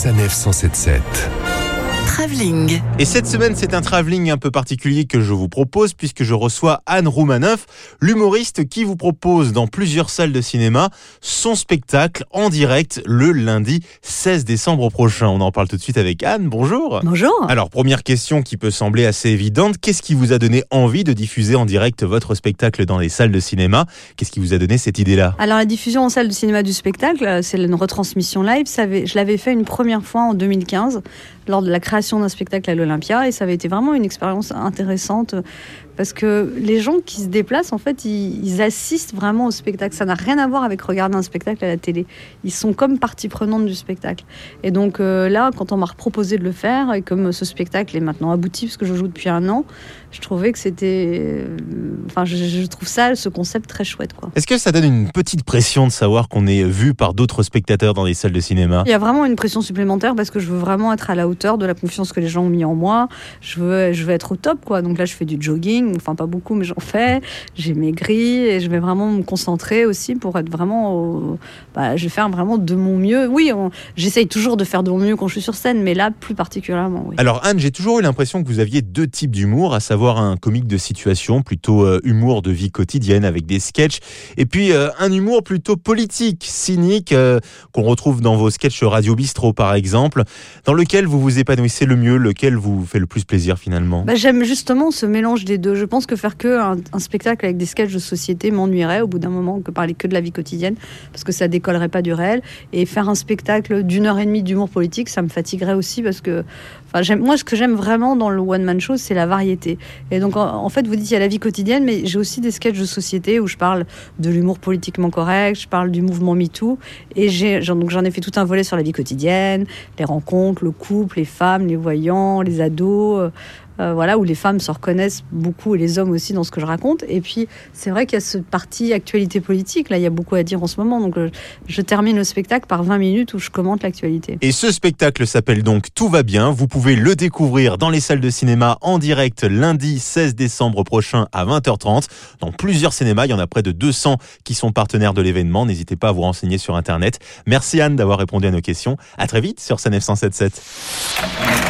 Sanef 177. Travelling. Et cette semaine, c'est un travelling un peu particulier que je vous propose puisque je reçois Anne Roumanoff, l'humoriste qui vous propose dans plusieurs salles de cinéma son spectacle en direct le lundi 16 décembre prochain. On en parle tout de suite avec Anne. Bonjour. Bonjour. Alors, première question qui peut sembler assez évidente. Qu'est-ce qui vous a donné envie de diffuser en direct votre spectacle dans les salles de cinéma? Qu'est-ce qui vous a donné cette idée-là? Alors la diffusion en salle de cinéma du spectacle, euh, c'est une retransmission live. Je l'avais fait une première fois en 2015 lors de la création d'un spectacle à l'Olympia et ça avait été vraiment une expérience intéressante parce que les gens qui se déplacent en fait ils, ils assistent vraiment au spectacle. Ça n'a rien à voir avec regarder un spectacle à la télé. Ils sont comme partie prenante du spectacle. Et donc euh, là, quand on m'a proposé de le faire et comme ce spectacle est maintenant abouti parce que je joue depuis un an, je trouvais que c'était, euh, enfin je, je trouve ça ce concept très chouette quoi. Est-ce que ça donne une petite pression de savoir qu'on est vu par d'autres spectateurs dans les salles de cinéma? Il y a vraiment une pression supplémentaire parce que je veux vraiment être à la hauteur de la confiance que les gens ont mis en moi. Je veux, je veux être au top, quoi. Donc là, je fais du jogging, enfin pas beaucoup, mais j'en fais. J'ai maigri et je vais vraiment me concentrer aussi pour être vraiment. bah, je vais faire vraiment de mon mieux. Oui, j'essaye toujours de faire de mon mieux quand je suis sur scène, mais là, plus particulièrement. Alors Anne, j'ai toujours eu l'impression que vous aviez deux types d'humour, à savoir un comique de situation, plutôt euh, humour de vie quotidienne avec des sketchs, et puis euh, un humour plutôt politique, cynique, euh, qu'on retrouve dans vos sketchs Radio Bistro par exemple, dans lequel vous vous épanouissez le mieux, lequel vous fait le plus plaisir finalement. Bah, J'aime justement ce mélange des deux. Je pense que faire que un, un spectacle avec des sketchs de société m'ennuierait au bout d'un moment que parler que de la vie quotidienne parce que ça décollerait pas du réel. Et faire un spectacle d'une heure et demie d'humour politique, ça me fatiguerait aussi parce que, enfin, moi, ce que j'aime vraiment dans le one man show, c'est la variété. Et donc, en, fait, vous dites il y a la vie quotidienne, mais j'ai aussi des sketchs de société où je parle de l'humour politiquement correct, je parle du mouvement MeToo, et j'ai, donc j'en ai fait tout un volet sur la vie quotidienne, les rencontres, le couple, les femmes, les voyants, les ados. Euh, voilà, où les femmes se reconnaissent beaucoup et les hommes aussi dans ce que je raconte. Et puis, c'est vrai qu'il y a cette partie actualité politique. Là, il y a beaucoup à dire en ce moment. Donc, je termine le spectacle par 20 minutes où je commente l'actualité. Et ce spectacle s'appelle donc Tout va bien. Vous pouvez le découvrir dans les salles de cinéma en direct lundi 16 décembre prochain à 20h30. Dans plusieurs cinémas, il y en a près de 200 qui sont partenaires de l'événement. N'hésitez pas à vous renseigner sur Internet. Merci Anne d'avoir répondu à nos questions. À très vite sur Sanef 177.